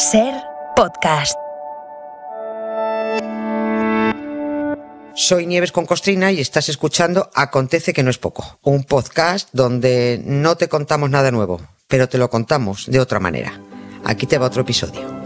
Ser podcast. Soy Nieves con Costrina y estás escuchando Acontece que no es poco, un podcast donde no te contamos nada nuevo, pero te lo contamos de otra manera. Aquí te va otro episodio.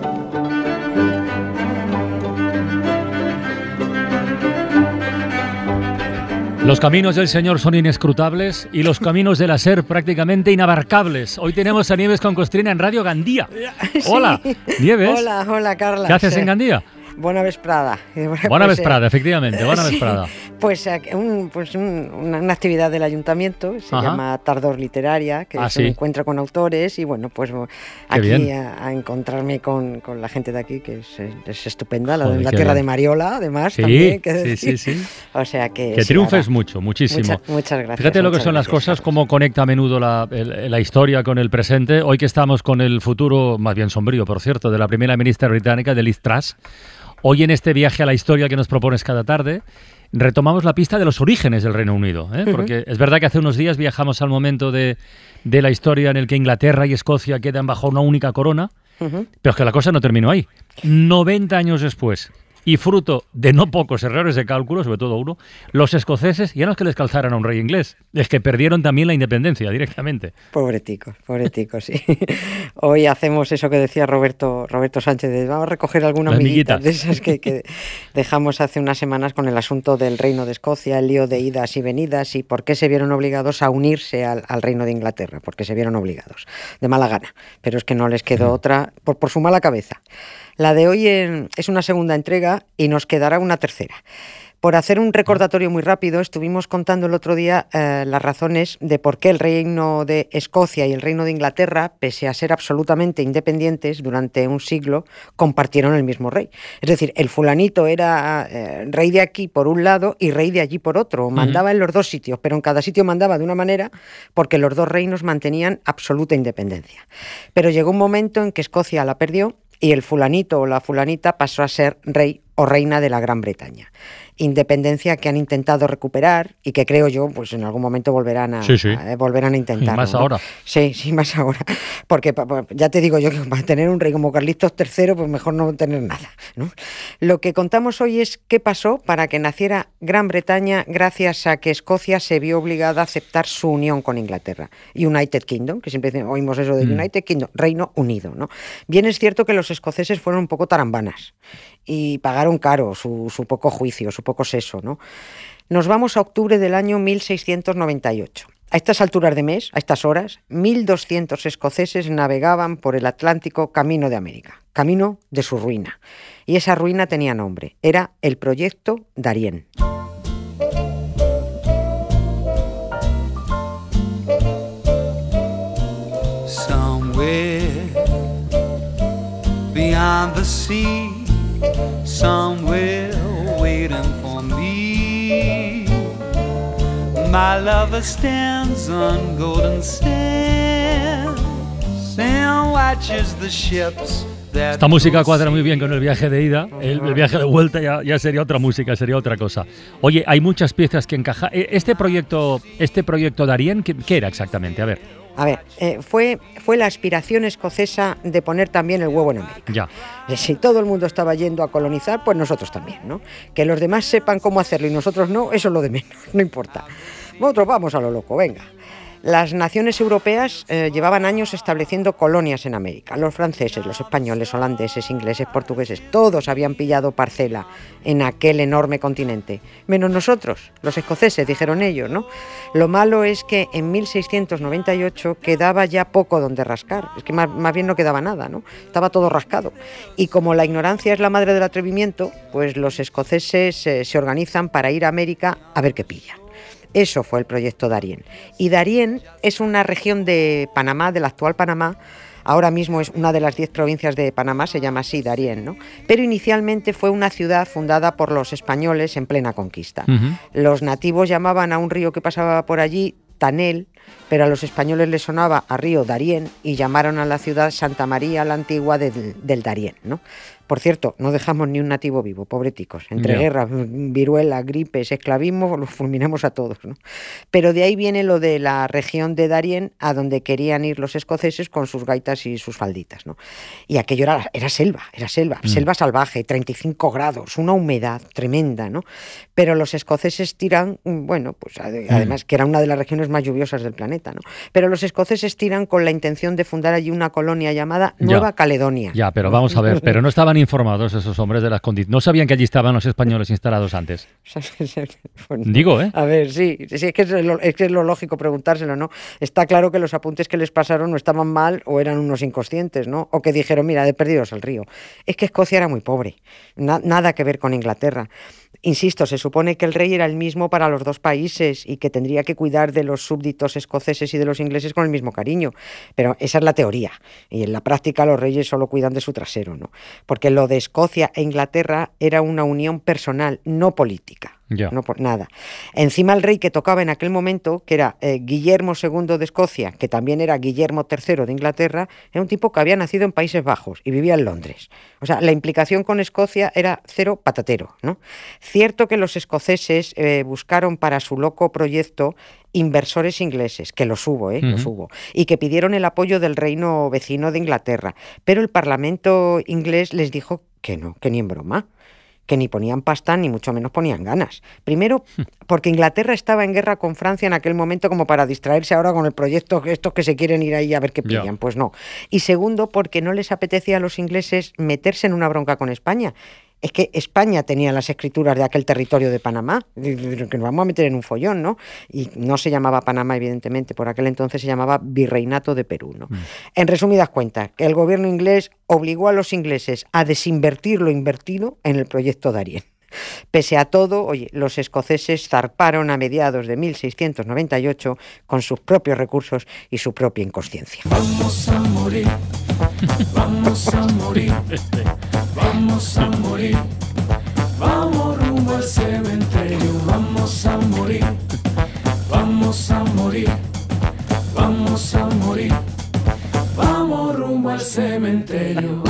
Los caminos del Señor son inescrutables y los caminos de la SER prácticamente inabarcables. Hoy tenemos a Nieves con Costrina en Radio Gandía. Hola, Nieves. Hola, hola, Carla. ¿Qué haces en Gandía? Buena vesprada. Buena Pues, vesprada, eh, efectivamente, buena sí, vesprada. Pues, eh, un- pues un- una, una actividad del ayuntamiento, se Ajá. llama Tardor Literaria, que Ah, es un sí. encuentro con autores y bueno, pues aquí a, a encontrarme con, con la gente de aquí, que es, es estupenda, la, Joder, la qué tierra bien. de Mariola, además, Sí, también, que sí, decir. sí, sí. O sea que... Que triunfes mucho, muchísimo. Mucha- muchas gracias. Fíjate lo que son las cosas, cómo conecta a menudo la, el- la historia con el presente. Hoy que estamos con el futuro, más bien sombrío, por cierto, de la primera ministra británica, de Liz Truss. Hoy en este viaje a la historia que nos propones cada tarde, retomamos la pista de los orígenes del Reino Unido. ¿eh? Porque es verdad que hace unos días viajamos al momento de, de la historia en el que Inglaterra y Escocia quedan bajo una única corona, pero es que la cosa no terminó ahí. 90 años después, y fruto de no pocos errores de cálculo, sobre todo uno, los escoceses ya no es que les calzaran a un rey inglés, es que perdieron también la independencia directamente. Pobreticos, pobreticos, sí. Hoy hacemos eso que decía Roberto, Roberto Sánchez, de vamos a recoger algunas miguitas miguitas. de esas que, que dejamos hace unas semanas con el asunto del Reino de Escocia, el lío de idas y venidas y por qué se vieron obligados a unirse al, al Reino de Inglaterra, porque se vieron obligados, de mala gana, pero es que no les quedó otra por, por su mala cabeza. La de hoy es una segunda entrega y nos quedará una tercera. Por hacer un recordatorio muy rápido, estuvimos contando el otro día eh, las razones de por qué el Reino de Escocia y el Reino de Inglaterra, pese a ser absolutamente independientes durante un siglo, compartieron el mismo rey. Es decir, el fulanito era eh, rey de aquí por un lado y rey de allí por otro. Mandaba en los dos sitios, pero en cada sitio mandaba de una manera porque los dos reinos mantenían absoluta independencia. Pero llegó un momento en que Escocia la perdió y el fulanito o la fulanita pasó a ser rey o reina de la Gran Bretaña. Independencia que han intentado recuperar y que creo yo, pues en algún momento volverán a, Sí, sí. a- volverán a intentarlo. más ¿no? ahora. Sí, sí, más ahora. Porque pa- pa- ya te digo yo que para tener un rey como Carlitos III, pues mejor no tener nada. ¿no? Lo que contamos hoy es qué pasó para que naciera Gran Bretaña gracias a que Escocia se vio obligada a aceptar su unión con Inglaterra. United Kingdom, que siempre oímos eso de Mm. United Kingdom, Reino Unido. ¿no? Bien es cierto que los escoceses fueron un poco tarambanas y pagaron caro su, su poco juicio, su poco seso. ¿no? Nos vamos a octubre del año 1698. A estas alturas de mes, a estas horas, 1.200 escoceses navegaban por el Atlántico camino de América, camino de su ruina. Y esa ruina tenía nombre, era el Proyecto sea, somewhere My lover stands on golden sands and watches the ships. Esta música cuadra muy bien con el viaje de ida, el, el viaje de vuelta ya, ya sería otra música, sería otra cosa. Oye, hay muchas piezas que encajan. Eh, Este proyecto, este proyecto Darien, ¿qué, qué era exactamente? A ver, A ver, eh, fue, fue la aspiración escocesa de poner también el huevo en América. ya. Eh, Si todo el mundo estaba yendo a colonizar, pues nosotros también, ¿no? Que los demás sepan cómo hacerlo y nosotros no, eso es lo de menos, no importa. Nosotros vamos a lo loco, venga. Las naciones europeas eh, llevaban años estableciendo colonias en América. Los franceses, los españoles, holandeses, ingleses, portugueses, todos habían pillado parcela en aquel enorme continente. Menos nosotros, los escoceses, dijeron ellos, ¿no? Lo malo es que en 1698 quedaba ya poco donde rascar. Es que más, bien no quedaba nada, ¿no? Estaba todo rascado. Y como la ignorancia es la madre del atrevimiento, pues los escoceses eh, se organizan para ir a América a ver qué pillan. Eso fue el proyecto Darien. Y Darien es una región de Panamá, del actual Panamá. Ahora mismo es una de las diez provincias de Panamá, se llama así Darien, ¿no? Pero inicialmente fue una ciudad fundada por los españoles en plena conquista. Los nativos llamaban a un río que pasaba por allí Tanel, pero a los españoles les sonaba a río Darién y llamaron a la ciudad Santa María la Antigua del, del Darién. ¿no? Por cierto, no dejamos ni un nativo vivo, pobreticos. Entre guerras, viruela, gripes, esclavismo, los fulminamos a todos. ¿no? Pero de ahí viene lo de la región de Darien, a donde querían ir los escoceses con sus gaitas y sus falditas. ¿no? Y aquello era, era selva, era selva, Mm. selva salvaje, 35 grados, una humedad tremenda, ¿no? Pero los escoceses tiran, mm, bueno, pues Mm. además que era una de las regiones más lluviosas del planeta, ¿no? Pero los escoceses tiran con la intención de fundar allí una colonia llamada Ya. Nueva Caledonia. Ya, pero vamos a ver, pero no estaban informados esos hombres de las condiciones. No sabían que allí estaban los españoles instalados antes. Bueno, Digo, ¿eh? A ver, sí, sí, es que es lo, es que es lo lógico preguntárselo, ¿no? Está claro que los apuntes que les pasaron no estaban mal o eran unos inconscientes, ¿no? O que dijeron, mira, de perdidos al río. Es que Escocia era muy pobre, na- nada que ver con Inglaterra. Insisto, se supone que el rey era el mismo para los dos países y que tendría que cuidar de los súbditos escoceses y de los ingleses con el mismo cariño. Pero esa es la teoría. Y en la práctica los reyes solo cuidan de su trasero, ¿no? Porque lo de Escocia e Inglaterra era una unión personal, no política. No por nada. Encima el rey que tocaba en aquel momento, que era eh, Guillermo II de Escocia, que también era Guillermo III de Inglaterra, era un tipo que había nacido en Países Bajos y vivía en Londres. O sea, la implicación con Escocia era cero patatero, ¿no? Cierto que los escoceses eh, buscaron para su loco proyecto inversores ingleses, que los hubo, ¿eh? los hubo, y que pidieron el apoyo del reino vecino de Inglaterra. Pero el Parlamento inglés les dijo que no, que ni en broma que ni ponían pasta ni mucho menos ponían ganas. Primero, porque Inglaterra estaba en guerra con Francia en aquel momento como para distraerse ahora con el proyecto estos que se quieren ir ahí a ver qué pillan. Pues no. Y segundo, porque no les apetecía a los ingleses meterse en una bronca con España. Es que España tenía las escrituras de aquel territorio de Panamá, que nos vamos a meter en un follón, ¿no? Y no se llamaba Panamá, evidentemente, por aquel entonces se llamaba Virreinato de Perú, ¿no? En resumidas cuentas, que el gobierno inglés obligó a los ingleses a desinvertir lo invertido en el proyecto Darien. Pese a todo, oye, los escoceses zarparon a mediados de 1698 con sus propios recursos y su propia inconsciencia. Vamos a morir, vamos a morir, vamos a morir, vamos rumbo al cementerio, vamos a morir, vamos a morir, vamos a morir, vamos rumbo al cementerio.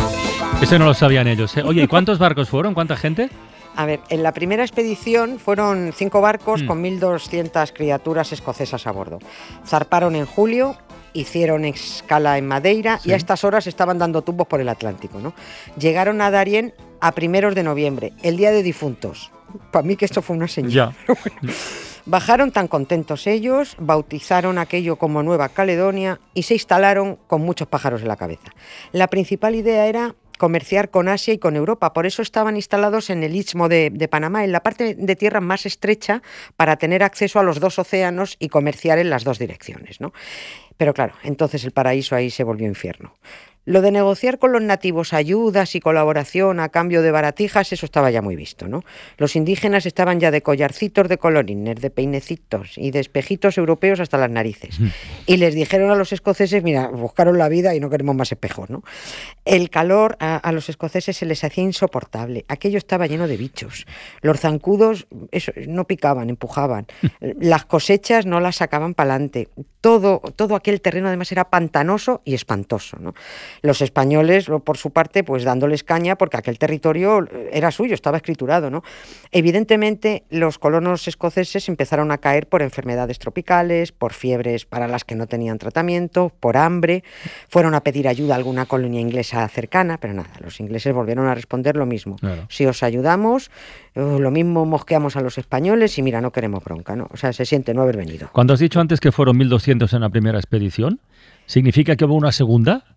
Eso no lo sabían ellos. ¿eh? Oye, ¿y cuántos barcos fueron? ¿Cuánta gente? A ver, en la primera expedición fueron cinco barcos Mm. con 1.200 criaturas escocesas a bordo. Zarparon en julio, hicieron escala en Madeira Sí. y a estas horas estaban dando tumbos por el Atlántico. ¿no? Llegaron a Darien a primeros de noviembre, el Día de Difuntos. Para mí que esto fue una señal. Bajaron tan contentos ellos, bautizaron aquello como Nueva Caledonia y se instalaron con muchos pájaros en la cabeza. La principal idea era comerciar con Asia y con Europa, por eso estaban instalados en el istmo de, de Panamá, en la parte de tierra más estrecha, para tener acceso a los dos océanos y comerciar en las dos direcciones. ¿no? Pero claro, entonces el paraíso ahí se volvió infierno. Lo de negociar con los nativos ayudas y colaboración a cambio de baratijas, eso estaba ya muy visto, ¿no? Los indígenas estaban ya de collarcitos de colorines, de peinecitos y de espejitos europeos hasta las narices. Y les dijeron a los escoceses, mira, buscaron la vida y no queremos más espejos, ¿no? El calor a, a los escoceses se les hacía insoportable. Aquello estaba lleno de bichos. Los zancudos eso, no picaban, empujaban. Las cosechas no las sacaban para adelante. Todo, todo aquel terreno además era pantanoso y espantoso, ¿no? Los españoles, por su parte, pues dándoles caña porque aquel territorio era suyo, estaba escriturado, ¿no? Evidentemente, los colonos escoceses empezaron a caer por enfermedades tropicales, por fiebres para las que no tenían tratamiento, por hambre. Fueron a pedir ayuda a alguna colonia inglesa cercana, pero nada, los ingleses volvieron a responder lo mismo. Claro. Si os ayudamos, eh, lo mismo mosqueamos a los españoles y mira, no queremos bronca, ¿no? O sea, se siente no haber venido. Cuando has dicho antes que fueron 1.200 en la primera expedición, ¿significa que hubo una segunda?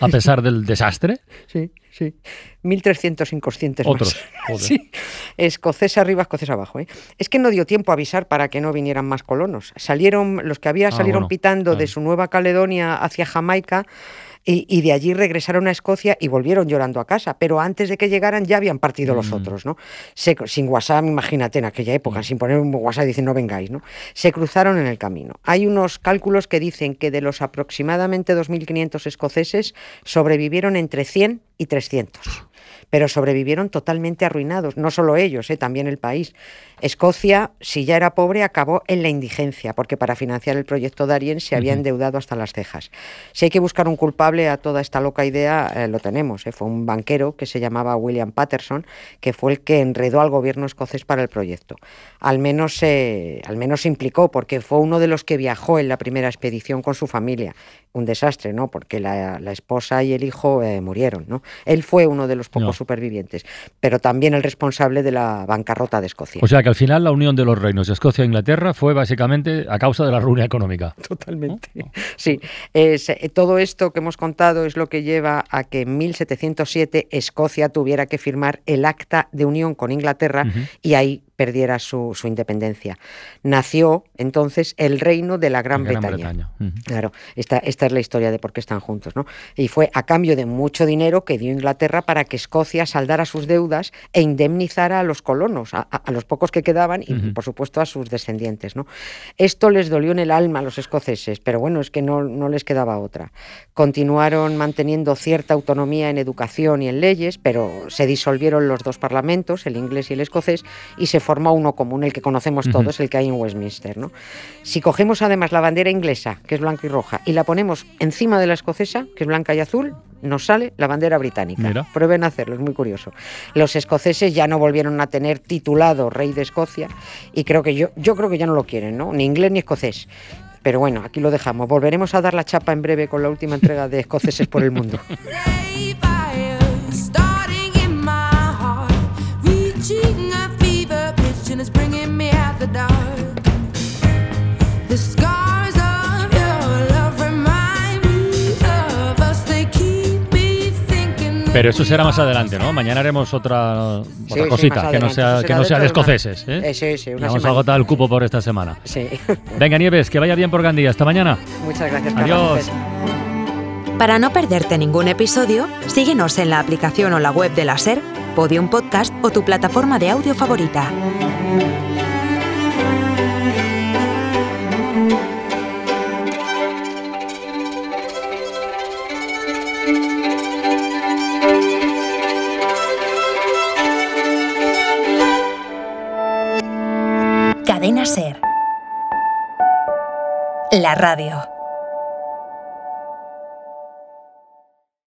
A pesar del desastre. Sí, sí. 1.300 inconscientes Otros. más. Sí. Escocés arriba, escocés abajo. ¿eh? Es que no dio tiempo a avisar para que no vinieran más colonos. Salieron, los que había Ah, salieron bueno, pitando de su Nueva Caledonia hacia Jamaica y, y de allí regresaron a Escocia y volvieron llorando a casa. Pero antes de que llegaran ya habían partido los Mm. otros, ¿no? Se- sin WhatsApp, imagínate, en aquella época, sin poner un WhatsApp dicen no vengáis, ¿no? Se cruzaron en el camino. Hay unos cálculos que dicen que de los aproximadamente 2.500 escoceses sobrevivieron entre 100 y 300. Pero sobrevivieron totalmente arruinados, no solo ellos, ¿eh? también el país. Escocia, si ya era pobre, acabó en la indigencia, porque para financiar el proyecto Darien se había endeudado hasta las cejas. Si hay que buscar un culpable a toda esta loca idea, eh, lo tenemos. ¿eh? Fue un banquero que se llamaba William Patterson, que fue el que enredó al gobierno escocés para el proyecto. Al menos, al menos se implicó, porque fue uno de los que viajó en la primera expedición con su familia. Un desastre, ¿no? Porque la, esposa y el hijo murieron, ¿no? Él fue uno de los pocos supervivientes, pero también el responsable de la bancarrota de Escocia. O sea que al final la unión de los reinos de Escocia e Inglaterra fue básicamente a causa de la ruina económica. Totalmente. Sí, eh, todo esto que hemos contado es lo que lleva a que en 1707 Escocia tuviera que firmar el acta de unión con Inglaterra y ahí perdiera su, independencia. Nació entonces el reino de la Gran, Bretaña. Claro, esta, esta es la historia de por qué están juntos. ¿no? Y fue a cambio de mucho dinero que dio Inglaterra para que Escocia saldara sus deudas e indemnizara a los colonos, a, los pocos que quedaban y, por supuesto, a sus descendientes. ¿no? Esto les dolió en el alma a los escoceses, pero bueno, es que no, no les quedaba otra. Continuaron manteniendo cierta autonomía en educación y en leyes, pero se disolvieron los dos parlamentos, el inglés y el escocés, y se forma uno común, el que conocemos todos, el que hay en Westminster. ¿no? Si cogemos además la bandera inglesa, que es blanca y roja, y la ponemos encima de la escocesa, que es blanca y azul, nos sale la bandera británica. Prueben a hacerlo, es muy curioso. Los escoceses ya no volvieron a tener titulado rey de Escocia y creo que yo, yo creo que ya no lo quieren, ¿no? Ni inglés ni escocés. Pero bueno, aquí lo dejamos. Volveremos a dar la chapa en breve con la última entrega de Escoceses por el Mundo. Pero eso será más adelante, ¿no? Mañana haremos otra, cosita, que no sea, que no sea de escoceses. ¿eh? eh sí, sí, Vamos a agotar el cupo por esta semana. Sí. Venga, Nieves, que vaya bien por Gandía. Hasta mañana. Muchas gracias. Adiós. Para no perderte ningún episodio, síguenos en la aplicación o la web de la SER, Podium Podcast o tu plataforma de audio favorita. Radio.